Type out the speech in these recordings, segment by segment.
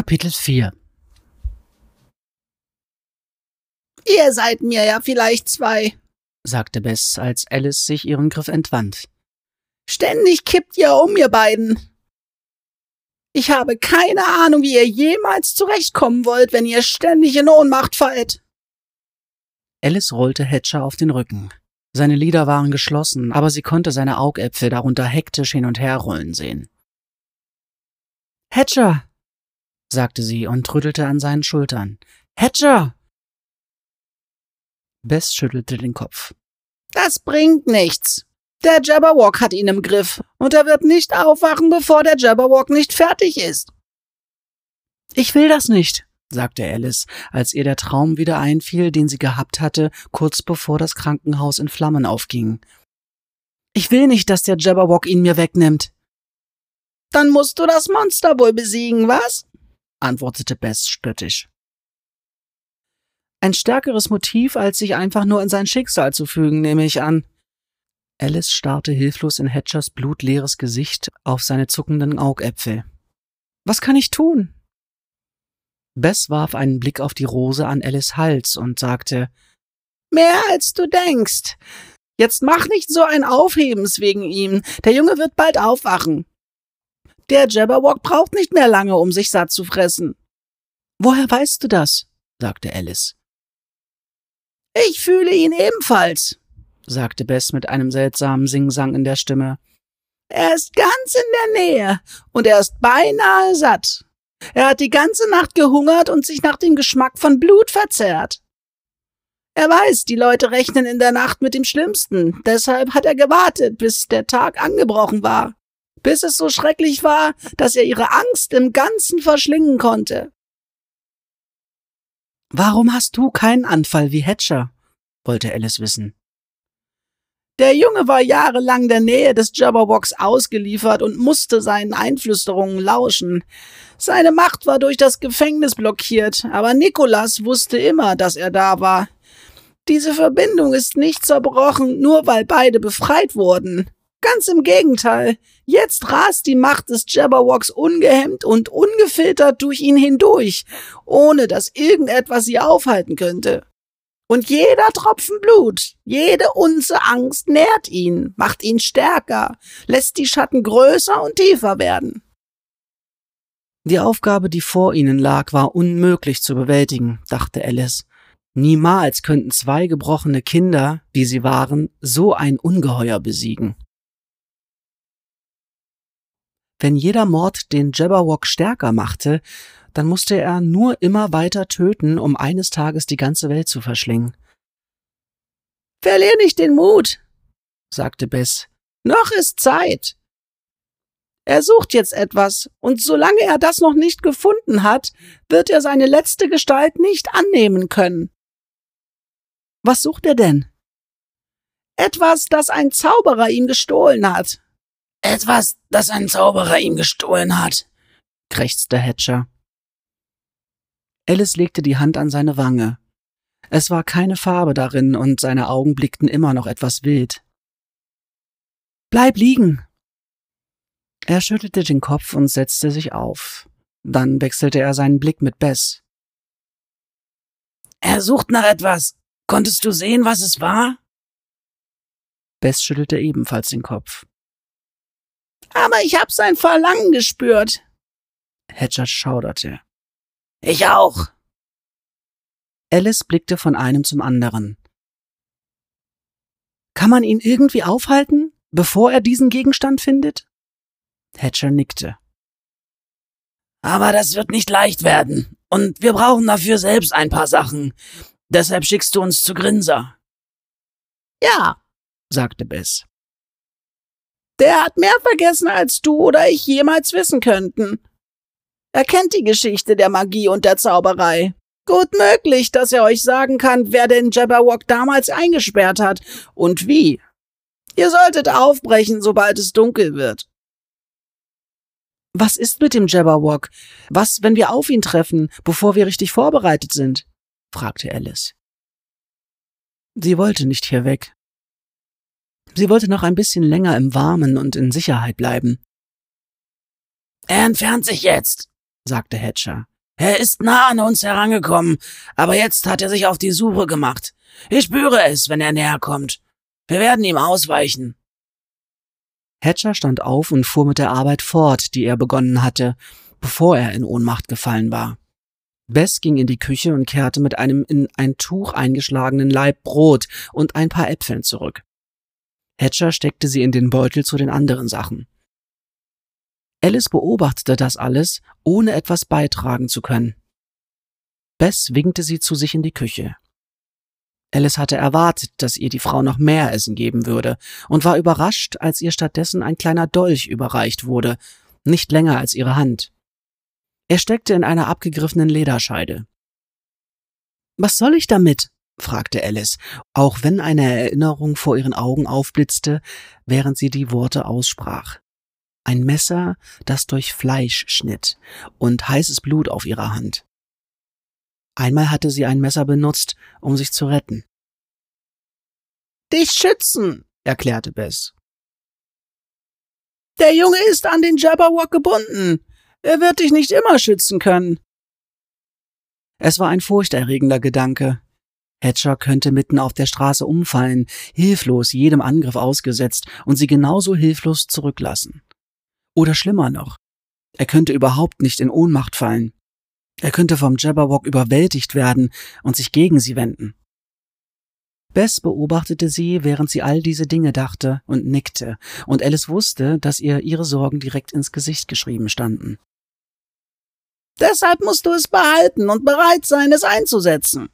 Kapitel 4 Ihr seid mir ja vielleicht zwei, sagte Bess, als Alice sich ihren Griff entwand. Ständig kippt ihr um, ihr beiden. Ich habe keine Ahnung, wie ihr jemals zurechtkommen wollt, wenn ihr ständig in Ohnmacht fallt. Alice rollte Hatcher auf den Rücken. Seine Lider waren geschlossen, aber sie konnte seine Augäpfel darunter hektisch hin und her rollen sehen. Hatcher, sagte sie und rüttelte an seinen Schultern. Hatcher! Bess schüttelte den Kopf. Das bringt nichts. Der Jabberwock hat ihn im Griff, und er wird nicht aufwachen, bevor der Jabberwock nicht fertig ist. Ich will das nicht, sagte Alice, als ihr der Traum wieder einfiel, den sie gehabt hatte, kurz bevor das Krankenhaus in Flammen aufging. Ich will nicht, dass der Jabberwock ihn mir wegnimmt. Dann musst du das Monster wohl besiegen, was? Antwortete Bess spöttisch. Ein stärkeres Motiv, als sich einfach nur in sein Schicksal zu fügen, nehme ich an. Alice starrte hilflos in Hatchers blutleeres Gesicht auf seine zuckenden Augäpfel. Was kann ich tun? Bess warf einen Blick auf die Rose an Alice Hals und sagte, Mehr als du denkst. Jetzt mach nicht so ein Aufhebens wegen ihm. Der Junge wird bald aufwachen. Der Jabberwock braucht nicht mehr lange, um sich satt zu fressen. Woher weißt du das? sagte Alice. Ich fühle ihn ebenfalls, sagte Bess mit einem seltsamen Singsang in der Stimme. Er ist ganz in der Nähe und er ist beinahe satt. Er hat die ganze Nacht gehungert und sich nach dem Geschmack von Blut verzehrt. Er weiß, die Leute rechnen in der Nacht mit dem Schlimmsten, deshalb hat er gewartet, bis der Tag angebrochen war, bis es so schrecklich war, dass er ihre Angst im Ganzen verschlingen konnte. Warum hast du keinen Anfall wie Hatcher? wollte Alice wissen. Der Junge war jahrelang der Nähe des Jabberwocks ausgeliefert und musste seinen Einflüsterungen lauschen. Seine Macht war durch das Gefängnis blockiert, aber Nikolas wusste immer, dass er da war. Diese Verbindung ist nicht zerbrochen, nur weil beide befreit wurden. Ganz im Gegenteil. Jetzt rast die Macht des Jabberwocks ungehemmt und ungefiltert durch ihn hindurch, ohne dass irgendetwas sie aufhalten könnte. Und jeder Tropfen Blut, jede Unze Angst nährt ihn, macht ihn stärker, lässt die Schatten größer und tiefer werden. Die Aufgabe, die vor ihnen lag, war unmöglich zu bewältigen, dachte Alice. Niemals könnten zwei gebrochene Kinder, wie sie waren, so ein Ungeheuer besiegen. Wenn jeder Mord den Jabberwock stärker machte, dann musste er nur immer weiter töten, um eines Tages die ganze Welt zu verschlingen. Verlier nicht den Mut, sagte Bess. Noch ist Zeit. Er sucht jetzt etwas, und solange er das noch nicht gefunden hat, wird er seine letzte Gestalt nicht annehmen können. Was sucht er denn? Etwas, das ein Zauberer ihm gestohlen hat. Etwas, das ein Zauberer ihm gestohlen hat, krächzte Hatcher. Alice legte die Hand an seine Wange. Es war keine Farbe darin und seine Augen blickten immer noch etwas wild. Bleib liegen! Er schüttelte den Kopf und setzte sich auf. Dann wechselte er seinen Blick mit Bess. Er sucht nach etwas. Konntest du sehen, was es war? Bess schüttelte ebenfalls den Kopf. Aber ich hab sein Verlangen gespürt. Hedger schauderte. Ich auch. Alice blickte von einem zum anderen. Kann man ihn irgendwie aufhalten, bevor er diesen Gegenstand findet? Hatcher nickte. Aber das wird nicht leicht werden. Und wir brauchen dafür selbst ein paar Sachen. Deshalb schickst du uns zu Grinser. Ja, sagte Bess. Der hat mehr vergessen, als du oder ich jemals wissen könnten. Er kennt die Geschichte der Magie und der Zauberei. Gut möglich, dass er euch sagen kann, wer den Jabberwock damals eingesperrt hat und wie. Ihr solltet aufbrechen, sobald es dunkel wird. Was ist mit dem Jabberwock? Was, wenn wir auf ihn treffen, bevor wir richtig vorbereitet sind? fragte Alice. Sie wollte nicht hier weg. Sie wollte noch ein bisschen länger im Warmen und in Sicherheit bleiben. Er entfernt sich jetzt, sagte Hatcher. Er ist nah an uns herangekommen, aber jetzt hat er sich auf die Suche gemacht. Ich spüre es, wenn er näher kommt. Wir werden ihm ausweichen. Hatcher stand auf und fuhr mit der Arbeit fort, die er begonnen hatte, bevor er in Ohnmacht gefallen war. Bess ging in die Küche und kehrte mit einem in ein Tuch eingeschlagenen Laib Brot und ein paar Äpfeln zurück. Hatcher steckte sie in den Beutel zu den anderen Sachen. Alice beobachtete das alles, ohne etwas beitragen zu können. Bess winkte sie zu sich in die Küche. Alice hatte erwartet, dass ihr die Frau noch mehr Essen geben würde und war überrascht, als ihr stattdessen ein kleiner Dolch überreicht wurde, nicht länger als ihre Hand. Er steckte in einer abgegriffenen Lederscheide. Was soll ich damit? Fragte Alice, auch wenn eine Erinnerung vor ihren Augen aufblitzte, während sie die Worte aussprach. Ein Messer, das durch Fleisch schnitt, und heißes Blut auf ihrer Hand. Einmal hatte sie ein Messer benutzt, um sich zu retten. Dich schützen, erklärte Bess. Der Junge ist an den Jabberwock gebunden. Er wird dich nicht immer schützen können. Es war ein furchterregender Gedanke. Hatcher könnte mitten auf der Straße umfallen, hilflos jedem Angriff ausgesetzt und sie genauso hilflos zurücklassen. Oder schlimmer noch, er könnte überhaupt nicht in Ohnmacht fallen. Er könnte vom Jabberwock überwältigt werden und sich gegen sie wenden. Bess beobachtete sie, während sie all diese Dinge dachte und nickte, und Alice wusste, dass ihr ihre Sorgen direkt ins Gesicht geschrieben standen. Deshalb musst du es behalten und bereit sein, es einzusetzen.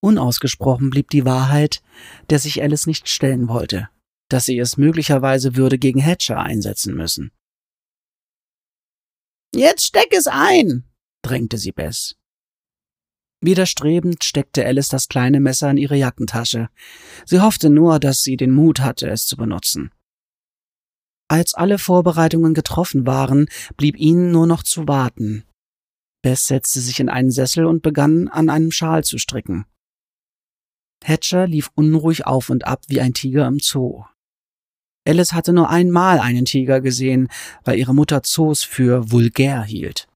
Unausgesprochen blieb die Wahrheit, der sich Alice nicht stellen wollte, dass sie es möglicherweise würde gegen Hatcher einsetzen müssen. Jetzt steck es ein, drängte sie Bess. Widerstrebend steckte Alice das kleine Messer in ihre Jackentasche. Sie hoffte nur, dass sie den Mut hatte, es zu benutzen. Als alle Vorbereitungen getroffen waren, blieb ihnen nur noch zu warten. Bess setzte sich in einen Sessel und begann, an einem Schal zu stricken. Hatcher lief unruhig auf und ab wie ein Tiger im Zoo. Alice hatte nur einmal einen Tiger gesehen, weil ihre Mutter Zoos für vulgär hielt.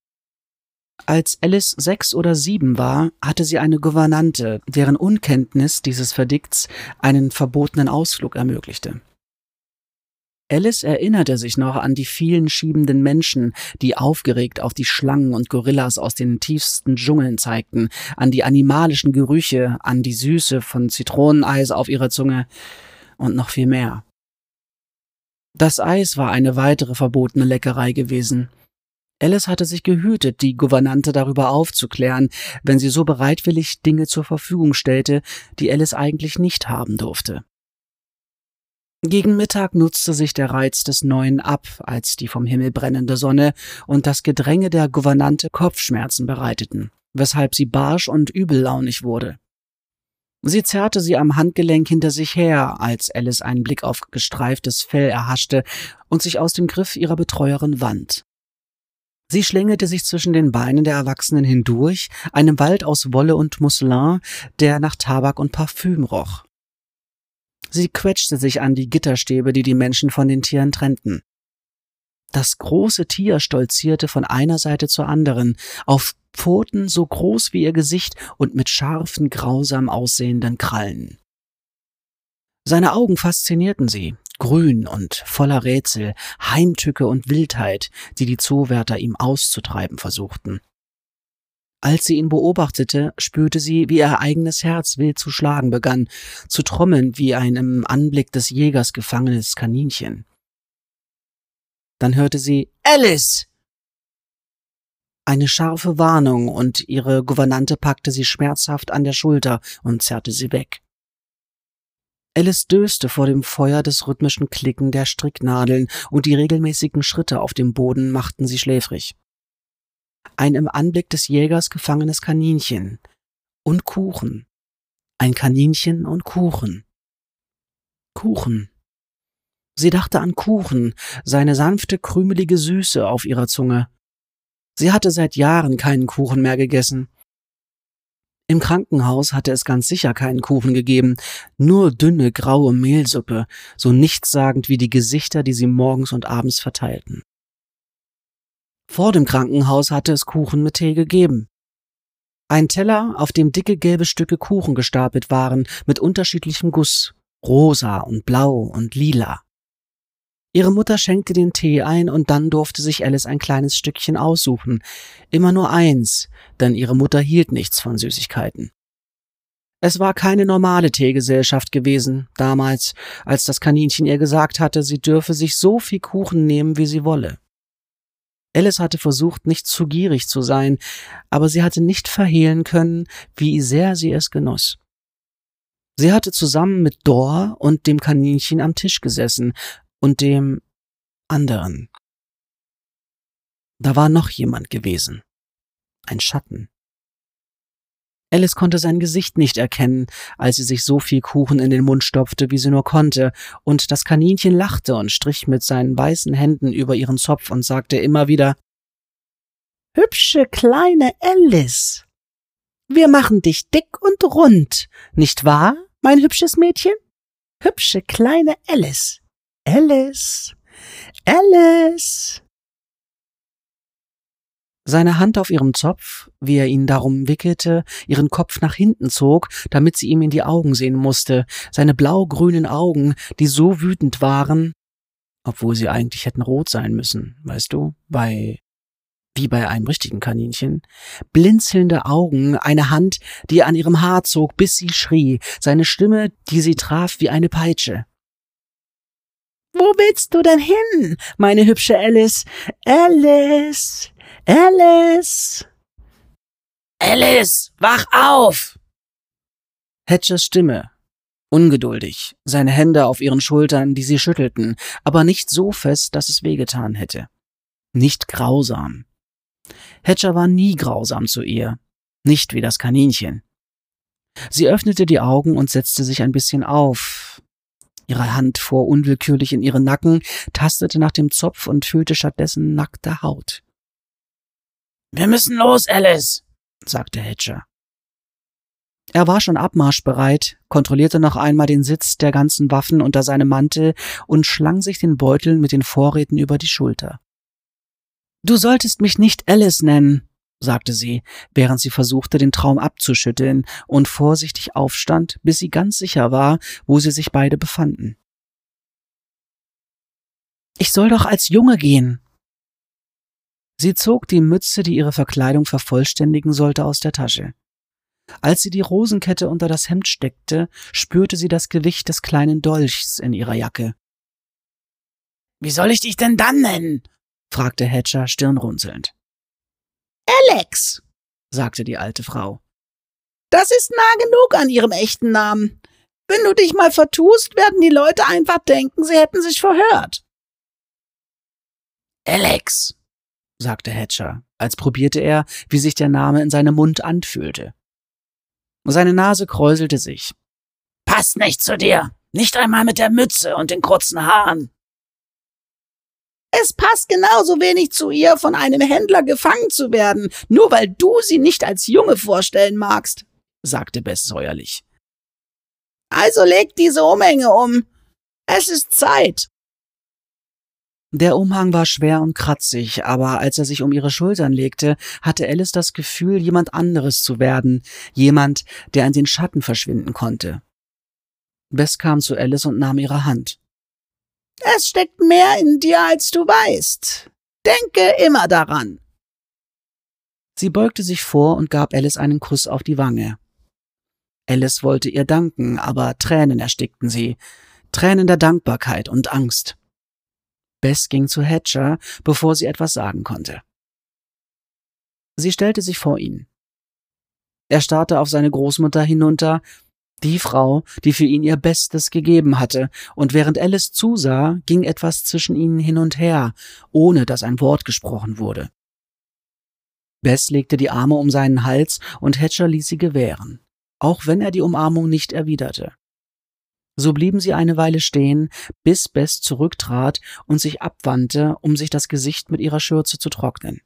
Als Alice sechs oder sieben war, hatte sie eine Gouvernante, deren Unkenntnis dieses Verdikts einen verbotenen Ausflug ermöglichte. Alice erinnerte sich noch an die vielen schiebenden Menschen, die aufgeregt auf die Schlangen und Gorillas aus den tiefsten Dschungeln zeigten, an die animalischen Gerüche, an die Süße von Zitroneneis auf ihrer Zunge und noch viel mehr. Das Eis war eine weitere verbotene Leckerei gewesen, Alice hatte sich gehütet, die Gouvernante darüber aufzuklären, wenn sie so bereitwillig Dinge zur Verfügung stellte, die Alice eigentlich nicht haben durfte. Gegen Mittag nutzte sich der Reiz des Neuen ab, als die vom Himmel brennende Sonne und das Gedränge der Gouvernante Kopfschmerzen bereiteten, weshalb sie barsch und übellaunig wurde. Sie zerrte sie am Handgelenk hinter sich her, als Alice einen Blick auf gestreiftes Fell erhaschte und sich aus dem Griff ihrer Betreuerin wand. Sie schlängelte sich zwischen den Beinen der Erwachsenen hindurch, einem Wald aus Wolle und Mousselin, der nach Tabak und Parfüm roch. Sie quetschte sich an die Gitterstäbe, die die Menschen von den Tieren trennten. Das große Tier stolzierte von einer Seite zur anderen, auf Pfoten so groß wie ihr Gesicht und mit scharfen, grausam aussehenden Krallen. Seine Augen faszinierten sie, grün und voller Rätsel, Heimtücke und Wildheit, die die Zoowärter ihm auszutreiben versuchten. Als sie ihn beobachtete, spürte sie, wie ihr eigenes Herz wild zu schlagen begann, zu trommeln wie ein im Anblick des Jägers gefangenes Kaninchen. Dann hörte sie Alice. Eine scharfe Warnung, und ihre Gouvernante packte sie schmerzhaft an der Schulter und zerrte sie weg. Alice döste vor dem Feuer des rhythmischen Klicken der Stricknadeln und die regelmäßigen Schritte auf dem Boden machten sie schläfrig. Ein im Anblick des Jägers gefangenes Kaninchen. Und Kuchen. Ein Kaninchen und Kuchen. Kuchen. Sie dachte an Kuchen, seine sanfte, krümelige Süße auf ihrer Zunge. Sie hatte seit Jahren keinen Kuchen mehr gegessen. Im Krankenhaus hatte es ganz sicher keinen Kuchen gegeben, nur dünne graue Mehlsuppe, so nichtssagend wie die Gesichter, die sie morgens und abends verteilten. Vor dem Krankenhaus hatte es Kuchen mit Tee gegeben. Ein Teller, auf dem dicke gelbe Stücke Kuchen gestapelt waren, mit unterschiedlichem Guss, rosa und blau und lila. Ihre Mutter schenkte den Tee ein und dann durfte sich Alice ein kleines Stückchen aussuchen. Immer nur eins, denn ihre Mutter hielt nichts von Süßigkeiten. Es war keine normale Teegesellschaft gewesen, damals, als das Kaninchen ihr gesagt hatte, sie dürfe sich so viel Kuchen nehmen, wie sie wolle. Alice hatte versucht, nicht zu gierig zu sein, aber sie hatte nicht verhehlen können, wie sehr sie es genoss. Sie hatte zusammen mit Dor und dem Kaninchen am Tisch gesessen und dem anderen. Da war noch jemand gewesen. Ein Schatten. Alice konnte sein Gesicht nicht erkennen, als sie sich so viel Kuchen in den Mund stopfte, wie sie nur konnte, und das Kaninchen lachte und strich mit seinen weißen Händen über ihren Zopf und sagte immer wieder Hübsche kleine Alice. Wir machen dich dick und rund, nicht wahr, mein hübsches Mädchen? Hübsche kleine Alice. Alice. Alice. Seine Hand auf ihrem Zopf, wie er ihn darum wickelte, ihren Kopf nach hinten zog, damit sie ihm in die Augen sehen musste, seine blau-grünen Augen, die so wütend waren, obwohl sie eigentlich hätten rot sein müssen, weißt du, bei wie bei einem richtigen Kaninchen, blinzelnde Augen, eine Hand, die an ihrem Haar zog, bis sie schrie, seine Stimme, die sie traf wie eine Peitsche. Wo willst du denn hin, meine hübsche Alice? Alice, Alice! Alice, wach auf! Hatchers Stimme. Ungeduldig, seine Hände auf ihren Schultern, die sie schüttelten, aber nicht so fest, dass es wehgetan hätte. Nicht grausam. Hatcher war nie grausam zu ihr. Nicht wie das Kaninchen. Sie öffnete die Augen und setzte sich ein bisschen auf. Ihre Hand fuhr unwillkürlich in ihren Nacken, tastete nach dem Zopf und fühlte stattdessen nackte Haut. Wir müssen los, Alice, sagte Hatcher. Er war schon abmarschbereit, kontrollierte noch einmal den Sitz der ganzen Waffen unter seinem Mantel und schlang sich den Beutel mit den Vorräten über die Schulter. Du solltest mich nicht Alice nennen, sagte sie, während sie versuchte, den Traum abzuschütteln und vorsichtig aufstand, bis sie ganz sicher war, wo sie sich beide befanden. Ich soll doch als Junge gehen, Sie zog die Mütze, die ihre Verkleidung vervollständigen sollte, aus der Tasche. Als sie die Rosenkette unter das Hemd steckte, spürte sie das Gewicht des kleinen Dolchs in ihrer Jacke. Wie soll ich dich denn dann nennen? fragte Hatcher stirnrunzelnd. Alex, sagte die alte Frau. Das ist nah genug an ihrem echten Namen. Wenn du dich mal vertust, werden die Leute einfach denken, sie hätten sich verhört. Alex, sagte Hatcher, als probierte er, wie sich der Name in seinem Mund anfühlte. Seine Nase kräuselte sich. Passt nicht zu dir. Nicht einmal mit der Mütze und den kurzen Haaren. Es passt genauso wenig zu ihr, von einem Händler gefangen zu werden, nur weil du sie nicht als Junge vorstellen magst, sagte Bess säuerlich. Also leg diese Umhänge um. Es ist Zeit. Der Umhang war schwer und kratzig, aber als er sich um ihre Schultern legte, hatte Alice das Gefühl, jemand anderes zu werden, jemand, der in den Schatten verschwinden konnte. Bess kam zu Alice und nahm ihre Hand. Es steckt mehr in dir, als du weißt. Denke immer daran. Sie beugte sich vor und gab Alice einen Kuss auf die Wange. Alice wollte ihr danken, aber Tränen erstickten sie, Tränen der Dankbarkeit und Angst. Bess ging zu Hatcher, bevor sie etwas sagen konnte. Sie stellte sich vor ihn. Er starrte auf seine Großmutter hinunter, die Frau, die für ihn ihr Bestes gegeben hatte, und während Alice zusah, ging etwas zwischen ihnen hin und her, ohne dass ein Wort gesprochen wurde. Bess legte die Arme um seinen Hals und Hatcher ließ sie gewähren, auch wenn er die Umarmung nicht erwiderte. So blieben sie eine Weile stehen, bis Bess zurücktrat und sich abwandte, um sich das Gesicht mit ihrer Schürze zu trocknen.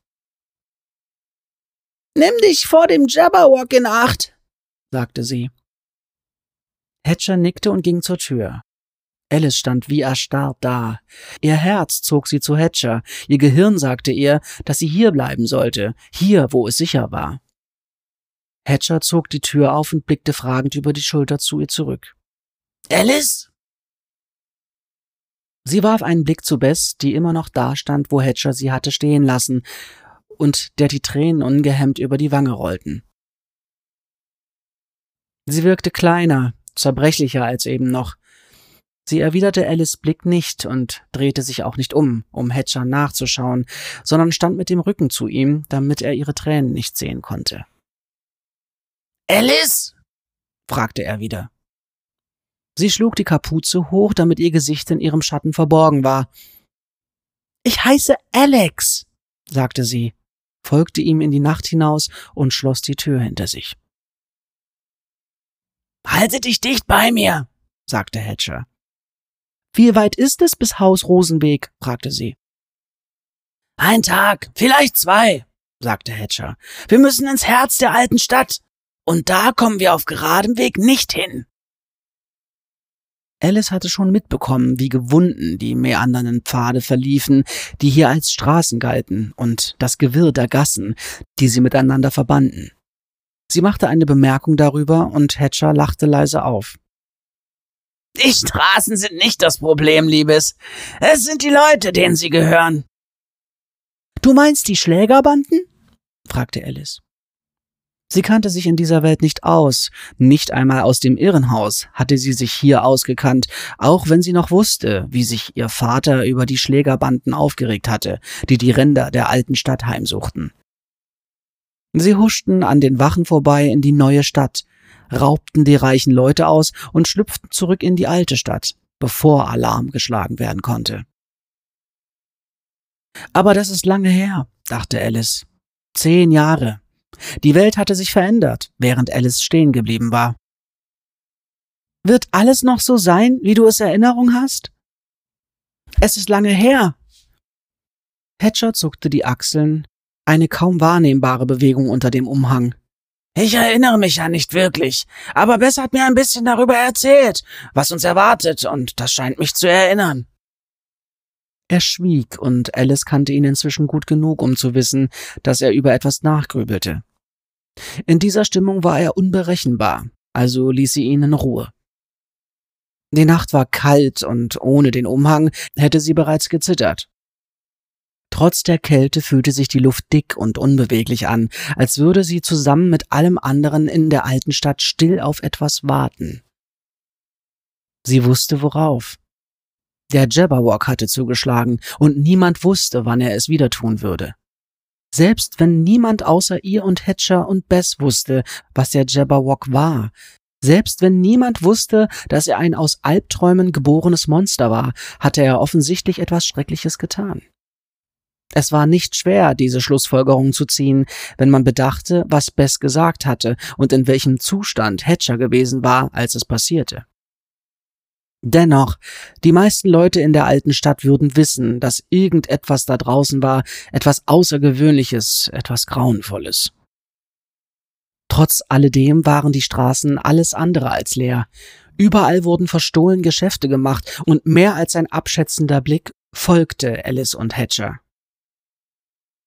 Nimm dich vor dem Jabberwock in Acht, sagte sie. Hatcher nickte und ging zur Tür. Alice stand wie erstarrt da. Ihr Herz zog sie zu Hatcher, ihr Gehirn sagte ihr, dass sie hier bleiben sollte, hier, wo es sicher war. Hatcher zog die Tür auf und blickte fragend über die Schulter zu ihr zurück. Alice? Sie warf einen Blick zu Bess, die immer noch da stand, wo Hatcher sie hatte stehen lassen, und der die Tränen ungehemmt über die Wange rollten. Sie wirkte kleiner, zerbrechlicher als eben noch. Sie erwiderte Alice Blick nicht und drehte sich auch nicht um, um Hatcher nachzuschauen, sondern stand mit dem Rücken zu ihm, damit er ihre Tränen nicht sehen konnte. Alice? fragte er wieder. Sie schlug die Kapuze hoch, damit ihr Gesicht in ihrem Schatten verborgen war. Ich heiße Alex, sagte sie, folgte ihm in die Nacht hinaus und schloss die Tür hinter sich. Halte dich dicht bei mir, sagte Hatcher. Wie weit ist es bis Haus Rosenweg? fragte sie. Ein Tag, vielleicht zwei, sagte Hatcher. Wir müssen ins Herz der alten Stadt. Und da kommen wir auf geradem Weg nicht hin. Alice hatte schon mitbekommen, wie gewunden die meandernden Pfade verliefen, die hier als Straßen galten, und das Gewirr der Gassen, die sie miteinander verbanden. Sie machte eine Bemerkung darüber, und Hatcher lachte leise auf. Die Straßen sind nicht das Problem, Liebes. Es sind die Leute, denen sie gehören. Du meinst die Schlägerbanden? fragte Alice. Sie kannte sich in dieser Welt nicht aus, nicht einmal aus dem Irrenhaus hatte sie sich hier ausgekannt, auch wenn sie noch wusste, wie sich ihr Vater über die Schlägerbanden aufgeregt hatte, die die Ränder der alten Stadt heimsuchten. Sie huschten an den Wachen vorbei in die neue Stadt, raubten die reichen Leute aus und schlüpften zurück in die alte Stadt, bevor Alarm geschlagen werden konnte. Aber das ist lange her, dachte Alice. Zehn Jahre. Die Welt hatte sich verändert, während Alice stehen geblieben war. Wird alles noch so sein, wie du es Erinnerung hast? Es ist lange her. Hatcher zuckte die Achseln, eine kaum wahrnehmbare Bewegung unter dem Umhang. Ich erinnere mich ja nicht wirklich, aber Bess hat mir ein bisschen darüber erzählt, was uns erwartet, und das scheint mich zu erinnern. Er schwieg, und Alice kannte ihn inzwischen gut genug, um zu wissen, dass er über etwas nachgrübelte. In dieser Stimmung war er unberechenbar, also ließ sie ihn in Ruhe. Die Nacht war kalt und ohne den Umhang hätte sie bereits gezittert. Trotz der Kälte fühlte sich die Luft dick und unbeweglich an, als würde sie zusammen mit allem anderen in der alten Stadt still auf etwas warten. Sie wusste worauf. Der Jabberwock hatte zugeschlagen, und niemand wusste, wann er es wieder tun würde. Selbst wenn niemand außer ihr und Hatcher und Bess wusste, was der Jabberwock war, selbst wenn niemand wusste, dass er ein aus Albträumen geborenes Monster war, hatte er offensichtlich etwas Schreckliches getan. Es war nicht schwer, diese Schlussfolgerung zu ziehen, wenn man bedachte, was Bess gesagt hatte und in welchem Zustand Hatcher gewesen war, als es passierte. Dennoch, die meisten Leute in der alten Stadt würden wissen, dass irgendetwas da draußen war, etwas Außergewöhnliches, etwas Grauenvolles. Trotz alledem waren die Straßen alles andere als leer. Überall wurden verstohlen Geschäfte gemacht und mehr als ein abschätzender Blick folgte Alice und Hatcher.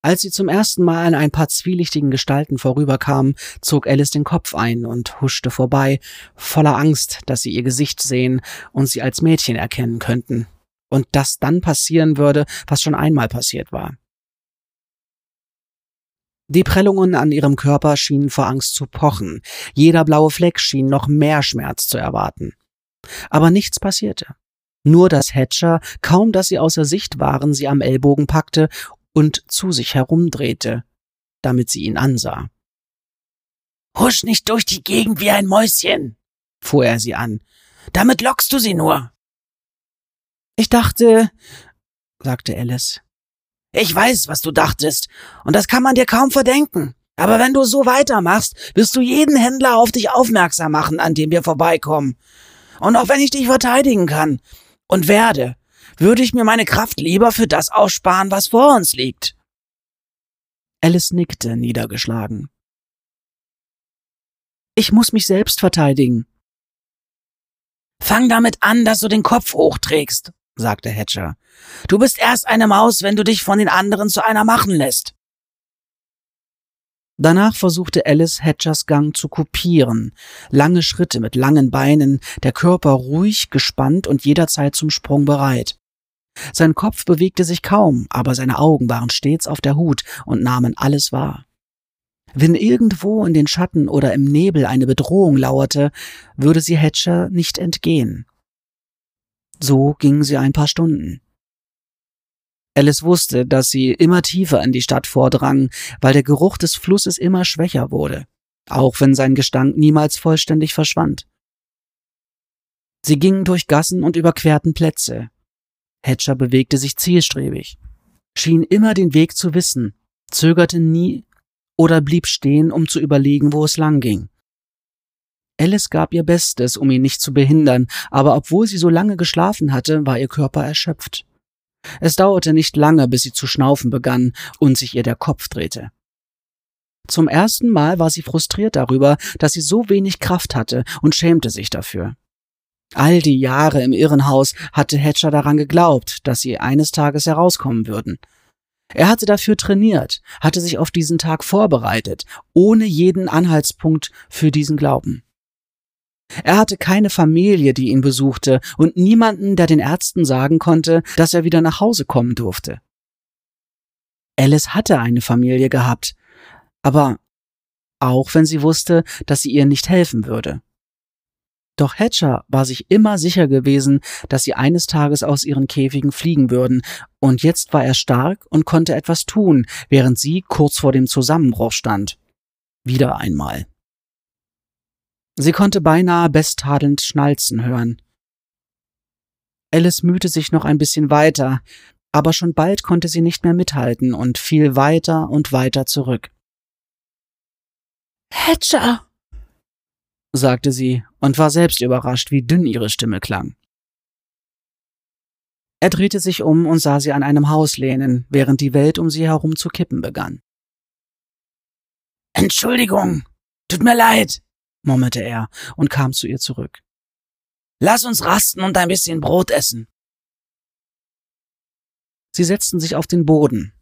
Als sie zum ersten Mal an ein paar zwielichtigen Gestalten vorüberkamen, zog Alice den Kopf ein und huschte vorbei, voller Angst, dass sie ihr Gesicht sehen und sie als Mädchen erkennen könnten. Und dass dann passieren würde, was schon einmal passiert war. Die Prellungen an ihrem Körper schienen vor Angst zu pochen, jeder blaue Fleck schien noch mehr Schmerz zu erwarten. Aber nichts passierte. Nur dass Hatcher, kaum dass sie außer Sicht waren, sie am Ellbogen packte und zu sich herumdrehte, damit sie ihn ansah. Husch nicht durch die Gegend wie ein Mäuschen, fuhr er sie an. Damit lockst du sie nur. Ich dachte, sagte Alice. Ich weiß, was du dachtest, und das kann man dir kaum verdenken. Aber wenn du so weitermachst, wirst du jeden Händler auf dich aufmerksam machen, an dem wir vorbeikommen. Und auch wenn ich dich verteidigen kann und werde, würde ich mir meine Kraft lieber für das aussparen, was vor uns liegt. Alice nickte niedergeschlagen. Ich muss mich selbst verteidigen. Fang damit an, dass du den Kopf hochträgst, sagte Hatcher. Du bist erst eine Maus, wenn du dich von den anderen zu einer machen lässt. Danach versuchte Alice Hatchers Gang zu kopieren. Lange Schritte mit langen Beinen, der Körper ruhig, gespannt und jederzeit zum Sprung bereit. Sein Kopf bewegte sich kaum, aber seine Augen waren stets auf der Hut und nahmen alles wahr. Wenn irgendwo in den Schatten oder im Nebel eine Bedrohung lauerte, würde sie Hatcher nicht entgehen. So gingen sie ein paar Stunden. Alice wusste, dass sie immer tiefer in die Stadt vordrang, weil der Geruch des Flusses immer schwächer wurde, auch wenn sein Gestank niemals vollständig verschwand. Sie gingen durch Gassen und überquerten Plätze. Hatcher bewegte sich zielstrebig, schien immer den Weg zu wissen, zögerte nie oder blieb stehen, um zu überlegen, wo es lang ging. Alice gab ihr Bestes, um ihn nicht zu behindern, aber obwohl sie so lange geschlafen hatte, war ihr Körper erschöpft. Es dauerte nicht lange, bis sie zu schnaufen begann und sich ihr der Kopf drehte. Zum ersten Mal war sie frustriert darüber, dass sie so wenig Kraft hatte und schämte sich dafür. All die Jahre im Irrenhaus hatte Hatcher daran geglaubt, dass sie eines Tages herauskommen würden. Er hatte dafür trainiert, hatte sich auf diesen Tag vorbereitet, ohne jeden Anhaltspunkt für diesen Glauben. Er hatte keine Familie, die ihn besuchte, und niemanden, der den Ärzten sagen konnte, dass er wieder nach Hause kommen durfte. Alice hatte eine Familie gehabt, aber auch wenn sie wusste, dass sie ihr nicht helfen würde. Doch Hatcher war sich immer sicher gewesen, dass sie eines Tages aus ihren Käfigen fliegen würden, und jetzt war er stark und konnte etwas tun, während sie kurz vor dem Zusammenbruch stand. Wieder einmal. Sie konnte beinahe besttadelnd schnalzen hören. Alice mühte sich noch ein bisschen weiter, aber schon bald konnte sie nicht mehr mithalten und fiel weiter und weiter zurück. Hatcher, sagte sie und war selbst überrascht, wie dünn ihre Stimme klang. Er drehte sich um und sah sie an einem Haus lehnen, während die Welt um sie herum zu kippen begann. Entschuldigung, tut mir leid, murmelte er und kam zu ihr zurück. Lass uns rasten und ein bisschen Brot essen. Sie setzten sich auf den Boden.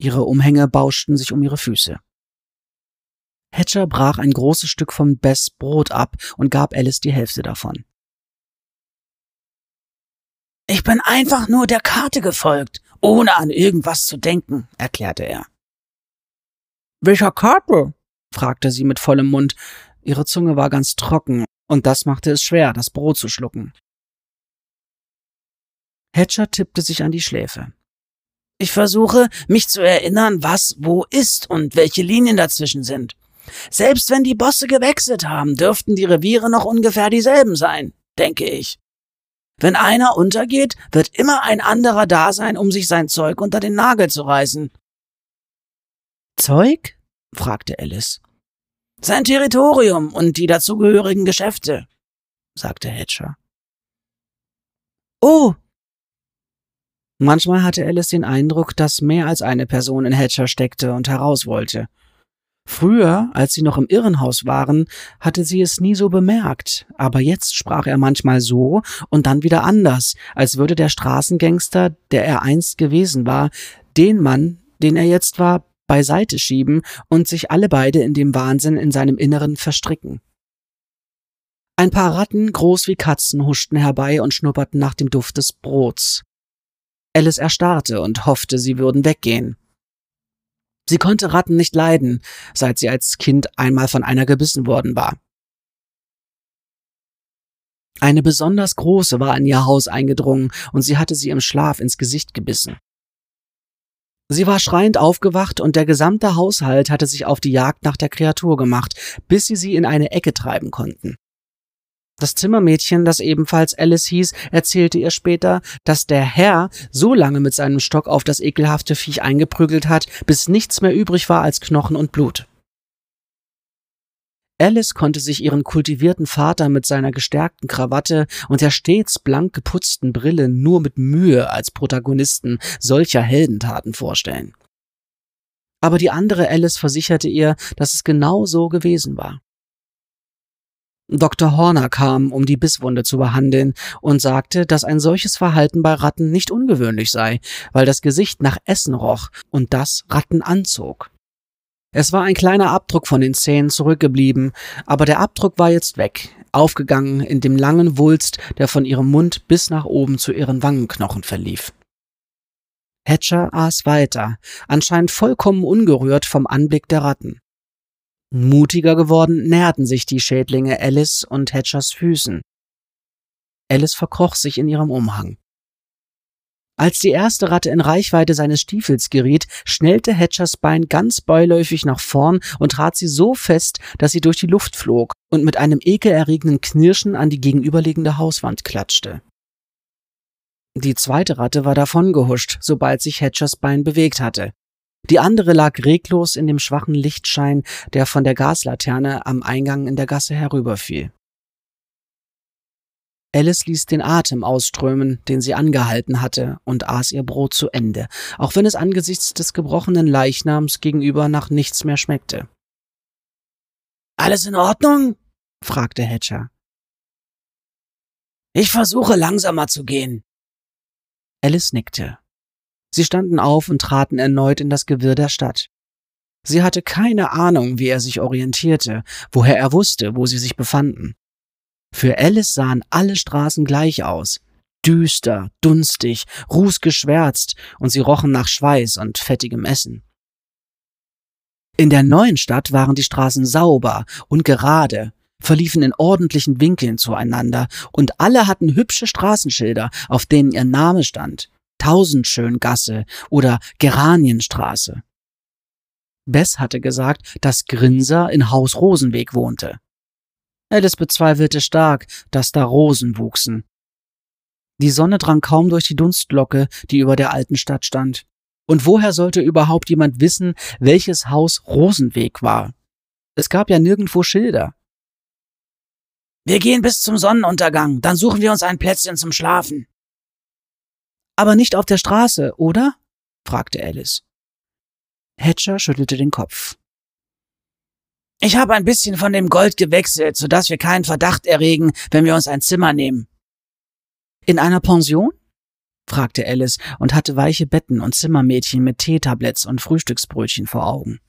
Ihre Umhänge bauschten sich um ihre Füße. Hatcher brach ein großes Stück von Bess Brot ab und gab Alice die Hälfte davon. Ich bin einfach nur der Karte gefolgt, ohne an irgendwas zu denken, erklärte er. Welcher Karte? fragte sie mit vollem Mund. Ihre Zunge war ganz trocken, und das machte es schwer, das Brot zu schlucken. Hatcher tippte sich an die Schläfe. Ich versuche, mich zu erinnern, was wo ist und welche Linien dazwischen sind. Selbst wenn die Bosse gewechselt haben, dürften die Reviere noch ungefähr dieselben sein, denke ich. Wenn einer untergeht, wird immer ein anderer da sein, um sich sein Zeug unter den Nagel zu reißen. Zeug? fragte Alice. Sein Territorium und die dazugehörigen Geschäfte, sagte Hatcher. Oh! Manchmal hatte Alice den Eindruck, dass mehr als eine Person in Hatcher steckte und heraus wollte. Früher, als sie noch im Irrenhaus waren, hatte sie es nie so bemerkt, aber jetzt sprach er manchmal so und dann wieder anders, als würde der Straßengangster, der er einst gewesen war, den Mann, den er jetzt war, beiseite schieben und sich alle beide in dem Wahnsinn in seinem Inneren verstricken. Ein paar Ratten, groß wie Katzen, huschten herbei und schnupperten nach dem Duft des Brots. Alice erstarrte und hoffte, sie würden weggehen. Sie konnte Ratten nicht leiden, seit sie als Kind einmal von einer gebissen worden war. Eine besonders große war in ihr Haus eingedrungen und sie hatte sie im Schlaf ins Gesicht gebissen. Sie war schreiend aufgewacht und der gesamte Haushalt hatte sich auf die Jagd nach der Kreatur gemacht, bis sie sie in eine Ecke treiben konnten. Das Zimmermädchen, das ebenfalls Alice hieß, erzählte ihr später, dass der Herr so lange mit seinem Stock auf das ekelhafte Viech eingeprügelt hat, bis nichts mehr übrig war als Knochen und Blut. Alice konnte sich ihren kultivierten Vater mit seiner gestärkten Krawatte und der stets blank geputzten Brille nur mit Mühe als Protagonisten solcher Heldentaten vorstellen. Aber die andere Alice versicherte ihr, dass es genau so gewesen war. Dr. Horner kam, um die Bisswunde zu behandeln und sagte, dass ein solches Verhalten bei Ratten nicht ungewöhnlich sei, weil das Gesicht nach Essen roch und das Ratten anzog. Es war ein kleiner Abdruck von den Zähnen zurückgeblieben, aber der Abdruck war jetzt weg, aufgegangen in dem langen Wulst, der von ihrem Mund bis nach oben zu ihren Wangenknochen verlief. Hatcher aß weiter, anscheinend vollkommen ungerührt vom Anblick der Ratten. Mutiger geworden näherten sich die Schädlinge Alice und Hatchers Füßen. Alice verkroch sich in ihrem Umhang. Als die erste Ratte in Reichweite seines Stiefels geriet, schnellte Hatchers Bein ganz beiläufig nach vorn und trat sie so fest, dass sie durch die Luft flog und mit einem ekelerregenden Knirschen an die gegenüberliegende Hauswand klatschte. Die zweite Ratte war davongehuscht, sobald sich Hatchers Bein bewegt hatte. Die andere lag reglos in dem schwachen Lichtschein, der von der Gaslaterne am Eingang in der Gasse herüberfiel. Alice ließ den Atem ausströmen, den sie angehalten hatte, und aß ihr Brot zu Ende, auch wenn es angesichts des gebrochenen Leichnams gegenüber nach nichts mehr schmeckte. Alles in Ordnung? fragte Hatcher. Ich versuche langsamer zu gehen. Alice nickte. Sie standen auf und traten erneut in das Gewirr der Stadt. Sie hatte keine Ahnung, wie er sich orientierte, woher er wusste, wo sie sich befanden. Für Alice sahen alle Straßen gleich aus. Düster, dunstig, rußgeschwärzt, und sie rochen nach Schweiß und fettigem Essen. In der neuen Stadt waren die Straßen sauber und gerade, verliefen in ordentlichen Winkeln zueinander, und alle hatten hübsche Straßenschilder, auf denen ihr Name stand. Tausendschöngasse oder Geranienstraße. Bess hatte gesagt, dass Grinser in Haus Rosenweg wohnte. Alice bezweifelte stark, dass da Rosen wuchsen. Die Sonne drang kaum durch die Dunstglocke, die über der alten Stadt stand. Und woher sollte überhaupt jemand wissen, welches Haus Rosenweg war? Es gab ja nirgendwo Schilder. Wir gehen bis zum Sonnenuntergang, dann suchen wir uns ein Plätzchen zum Schlafen. Aber nicht auf der Straße, oder? fragte Alice. Hatcher schüttelte den Kopf. Ich habe ein bisschen von dem Gold gewechselt, sodass wir keinen Verdacht erregen, wenn wir uns ein Zimmer nehmen. In einer Pension? fragte Alice und hatte weiche Betten und Zimmermädchen mit Teetabletts und Frühstücksbrötchen vor Augen.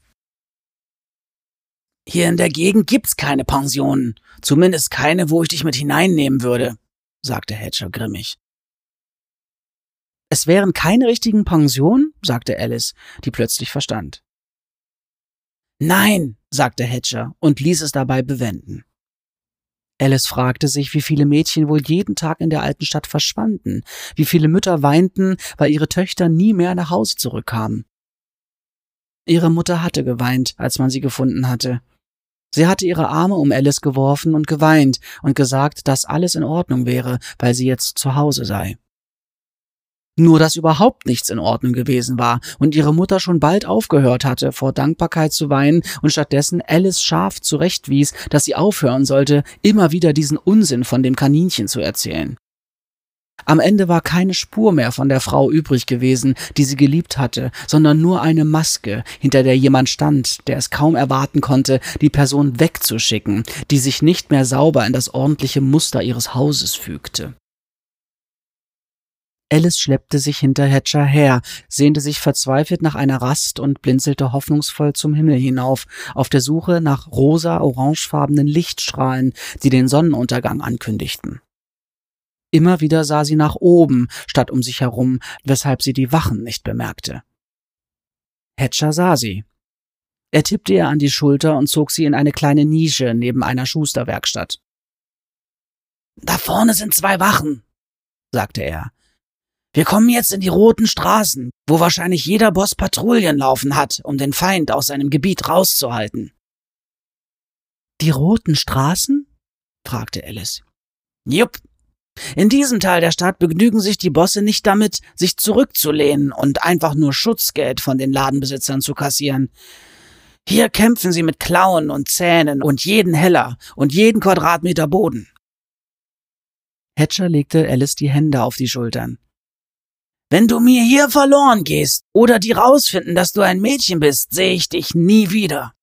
Hier in der Gegend gibt's keine Pensionen, zumindest keine, wo ich dich mit hineinnehmen würde, sagte Hatcher grimmig. Es wären keine richtigen Pensionen, sagte Alice, die plötzlich verstand. Nein, sagte Hatcher und ließ es dabei bewenden. Alice fragte sich, wie viele Mädchen wohl jeden Tag in der alten Stadt verschwanden, wie viele Mütter weinten, weil ihre Töchter nie mehr nach Hause zurückkamen. Ihre Mutter hatte geweint, als man sie gefunden hatte. Sie hatte ihre Arme um Alice geworfen und geweint und gesagt, dass alles in Ordnung wäre, weil sie jetzt zu Hause sei. Nur dass überhaupt nichts in Ordnung gewesen war und ihre Mutter schon bald aufgehört hatte, vor Dankbarkeit zu weinen und stattdessen Alice scharf zurechtwies, dass sie aufhören sollte, immer wieder diesen Unsinn von dem Kaninchen zu erzählen. Am Ende war keine Spur mehr von der Frau übrig gewesen, die sie geliebt hatte, sondern nur eine Maske, hinter der jemand stand, der es kaum erwarten konnte, die Person wegzuschicken, die sich nicht mehr sauber in das ordentliche Muster ihres Hauses fügte. Alice schleppte sich hinter Hatcher her, sehnte sich verzweifelt nach einer Rast und blinzelte hoffnungsvoll zum Himmel hinauf, auf der Suche nach rosa-orangefarbenen Lichtstrahlen, die den Sonnenuntergang ankündigten. Immer wieder sah sie nach oben, statt um sich herum, weshalb sie die Wachen nicht bemerkte. Hatcher sah sie. Er tippte ihr an die Schulter und zog sie in eine kleine Nische neben einer Schusterwerkstatt. Da vorne sind zwei Wachen, sagte er. Wir kommen jetzt in die roten Straßen, wo wahrscheinlich jeder Boss Patrouillen laufen hat, um den Feind aus seinem Gebiet rauszuhalten. Die roten Straßen? fragte Alice. Jupp. In diesem Teil der Stadt begnügen sich die Bosse nicht damit, sich zurückzulehnen und einfach nur Schutzgeld von den Ladenbesitzern zu kassieren. Hier kämpfen sie mit Klauen und Zähnen und jeden Heller und jeden Quadratmeter Boden. Hatcher legte Alice die Hände auf die Schultern. Wenn du mir hier verloren gehst oder die rausfinden, dass du ein Mädchen bist, sehe ich dich nie wieder.